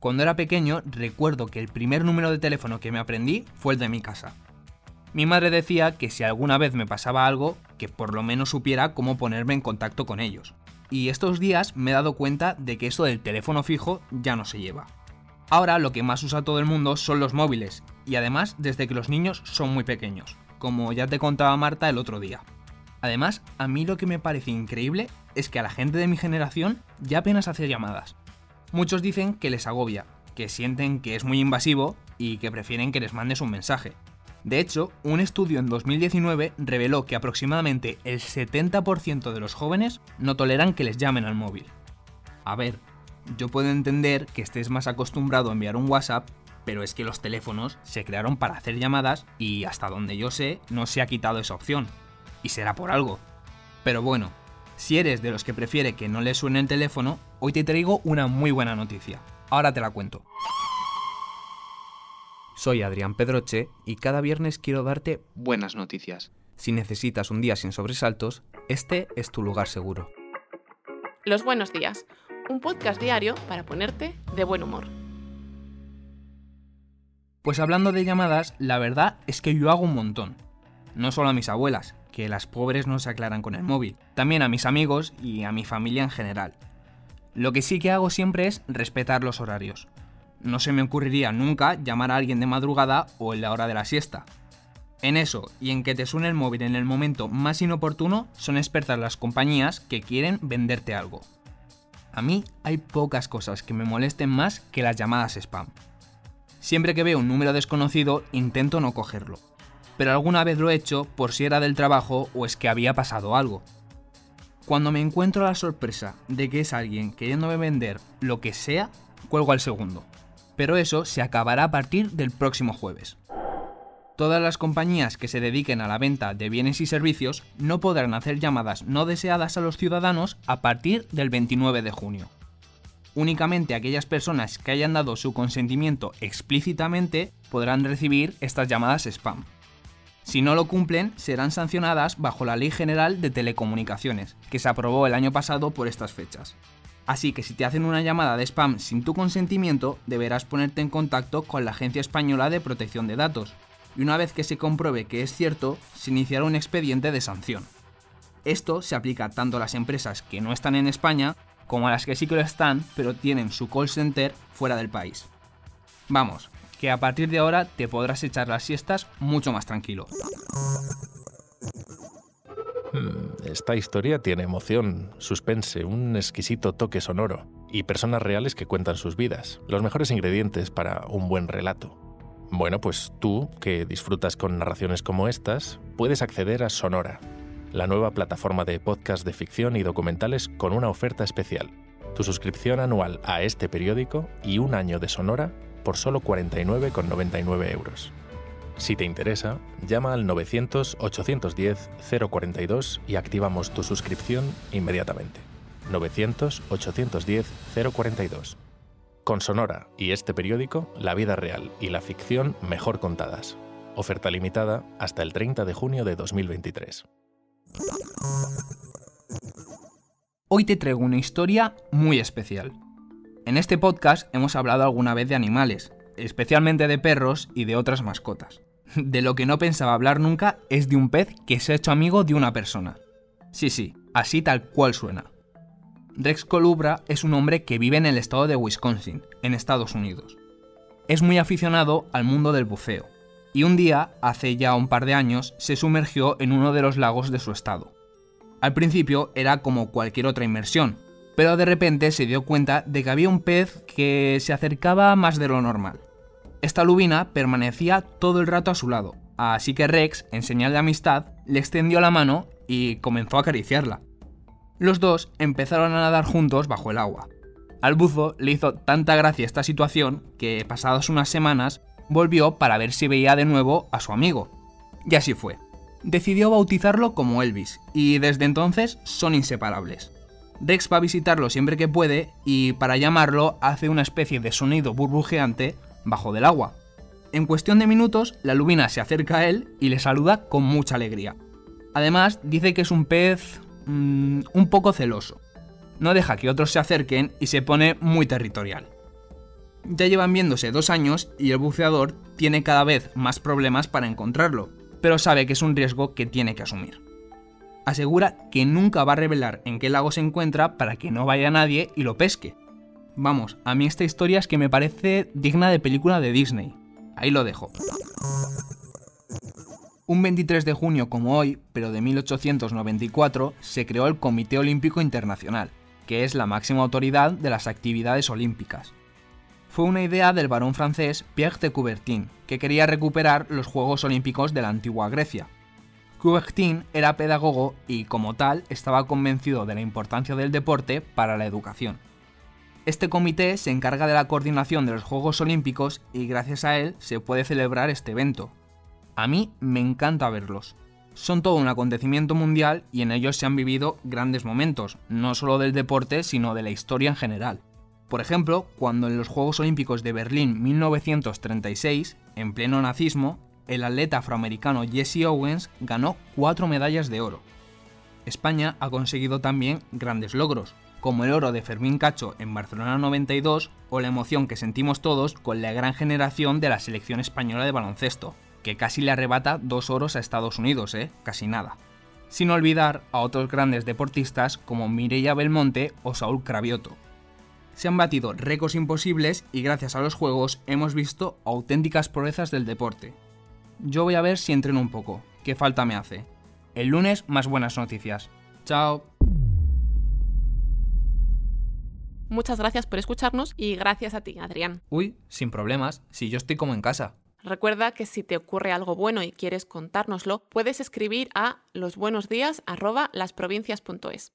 Cuando era pequeño recuerdo que el primer número de teléfono que me aprendí fue el de mi casa. Mi madre decía que si alguna vez me pasaba algo, que por lo menos supiera cómo ponerme en contacto con ellos. Y estos días me he dado cuenta de que esto del teléfono fijo ya no se lleva. Ahora lo que más usa todo el mundo son los móviles, y además desde que los niños son muy pequeños, como ya te contaba Marta el otro día. Además, a mí lo que me parece increíble es que a la gente de mi generación ya apenas hace llamadas. Muchos dicen que les agobia, que sienten que es muy invasivo y que prefieren que les mandes un mensaje. De hecho, un estudio en 2019 reveló que aproximadamente el 70% de los jóvenes no toleran que les llamen al móvil. A ver, yo puedo entender que estés más acostumbrado a enviar un WhatsApp, pero es que los teléfonos se crearon para hacer llamadas y hasta donde yo sé no se ha quitado esa opción. Y será por algo. Pero bueno, si eres de los que prefiere que no le suene el teléfono, hoy te traigo una muy buena noticia. Ahora te la cuento. Soy Adrián Pedroche y cada viernes quiero darte buenas noticias. Si necesitas un día sin sobresaltos, este es tu lugar seguro. Los buenos días, un podcast diario para ponerte de buen humor. Pues hablando de llamadas, la verdad es que yo hago un montón. No solo a mis abuelas, que las pobres no se aclaran con el móvil, también a mis amigos y a mi familia en general. Lo que sí que hago siempre es respetar los horarios. No se me ocurriría nunca llamar a alguien de madrugada o en la hora de la siesta. En eso y en que te suene el móvil en el momento más inoportuno son expertas las compañías que quieren venderte algo. A mí hay pocas cosas que me molesten más que las llamadas spam. Siempre que veo un número desconocido intento no cogerlo, pero alguna vez lo he hecho por si era del trabajo o es que había pasado algo. Cuando me encuentro la sorpresa de que es alguien queriéndome vender lo que sea, cuelgo al segundo pero eso se acabará a partir del próximo jueves. Todas las compañías que se dediquen a la venta de bienes y servicios no podrán hacer llamadas no deseadas a los ciudadanos a partir del 29 de junio. Únicamente aquellas personas que hayan dado su consentimiento explícitamente podrán recibir estas llamadas spam. Si no lo cumplen, serán sancionadas bajo la Ley General de Telecomunicaciones, que se aprobó el año pasado por estas fechas. Así que si te hacen una llamada de spam sin tu consentimiento, deberás ponerte en contacto con la Agencia Española de Protección de Datos. Y una vez que se compruebe que es cierto, se iniciará un expediente de sanción. Esto se aplica tanto a las empresas que no están en España como a las que sí que lo están, pero tienen su call center fuera del país. Vamos, que a partir de ahora te podrás echar las siestas mucho más tranquilo. Hmm, esta historia tiene emoción, suspense, un exquisito toque sonoro y personas reales que cuentan sus vidas, los mejores ingredientes para un buen relato. Bueno, pues tú, que disfrutas con narraciones como estas, puedes acceder a Sonora, la nueva plataforma de podcast de ficción y documentales con una oferta especial. Tu suscripción anual a este periódico y un año de Sonora por solo 49,99 euros. Si te interesa, llama al 900-810-042 y activamos tu suscripción inmediatamente. 900-810-042. Con Sonora y este periódico, la vida real y la ficción mejor contadas. Oferta limitada hasta el 30 de junio de 2023. Hoy te traigo una historia muy especial. En este podcast hemos hablado alguna vez de animales, especialmente de perros y de otras mascotas. De lo que no pensaba hablar nunca es de un pez que se ha hecho amigo de una persona. Sí, sí, así tal cual suena. Rex Colubra es un hombre que vive en el estado de Wisconsin, en Estados Unidos. Es muy aficionado al mundo del buceo, y un día, hace ya un par de años, se sumergió en uno de los lagos de su estado. Al principio era como cualquier otra inmersión, pero de repente se dio cuenta de que había un pez que se acercaba más de lo normal. Esta lubina permanecía todo el rato a su lado, así que Rex, en señal de amistad, le extendió la mano y comenzó a acariciarla. Los dos empezaron a nadar juntos bajo el agua. Al buzo le hizo tanta gracia esta situación que, pasadas unas semanas, volvió para ver si veía de nuevo a su amigo. Y así fue. Decidió bautizarlo como Elvis, y desde entonces son inseparables. Rex va a visitarlo siempre que puede y para llamarlo hace una especie de sonido burbujeante bajo del agua. En cuestión de minutos, la lubina se acerca a él y le saluda con mucha alegría. Además, dice que es un pez mm, un poco celoso. No deja que otros se acerquen y se pone muy territorial. Ya llevan viéndose dos años y el buceador tiene cada vez más problemas para encontrarlo, pero sabe que es un riesgo que tiene que asumir. Asegura que nunca va a revelar en qué lago se encuentra para que no vaya nadie y lo pesque. Vamos, a mí esta historia es que me parece digna de película de Disney. Ahí lo dejo. Un 23 de junio como hoy, pero de 1894, se creó el Comité Olímpico Internacional, que es la máxima autoridad de las actividades olímpicas. Fue una idea del barón francés Pierre de Coubertin, que quería recuperar los Juegos Olímpicos de la antigua Grecia. Coubertin era pedagogo y, como tal, estaba convencido de la importancia del deporte para la educación. Este comité se encarga de la coordinación de los Juegos Olímpicos y gracias a él se puede celebrar este evento. A mí me encanta verlos. Son todo un acontecimiento mundial y en ellos se han vivido grandes momentos, no solo del deporte, sino de la historia en general. Por ejemplo, cuando en los Juegos Olímpicos de Berlín 1936, en pleno nazismo, el atleta afroamericano Jesse Owens ganó cuatro medallas de oro. España ha conseguido también grandes logros, como el oro de Fermín Cacho en Barcelona 92 o la emoción que sentimos todos con la gran generación de la selección española de baloncesto, que casi le arrebata dos oros a Estados Unidos, ¿eh? Casi nada. Sin olvidar a otros grandes deportistas como Mireia Belmonte o Saúl Cravioto se han batido récords imposibles y gracias a los juegos hemos visto auténticas proezas del deporte. Yo voy a ver si entreno un poco, qué falta me hace. El lunes más buenas noticias. Chao. Muchas gracias por escucharnos y gracias a ti, Adrián. Uy, sin problemas, si yo estoy como en casa. Recuerda que si te ocurre algo bueno y quieres contárnoslo, puedes escribir a losbuenosdías@lasprovincias.es.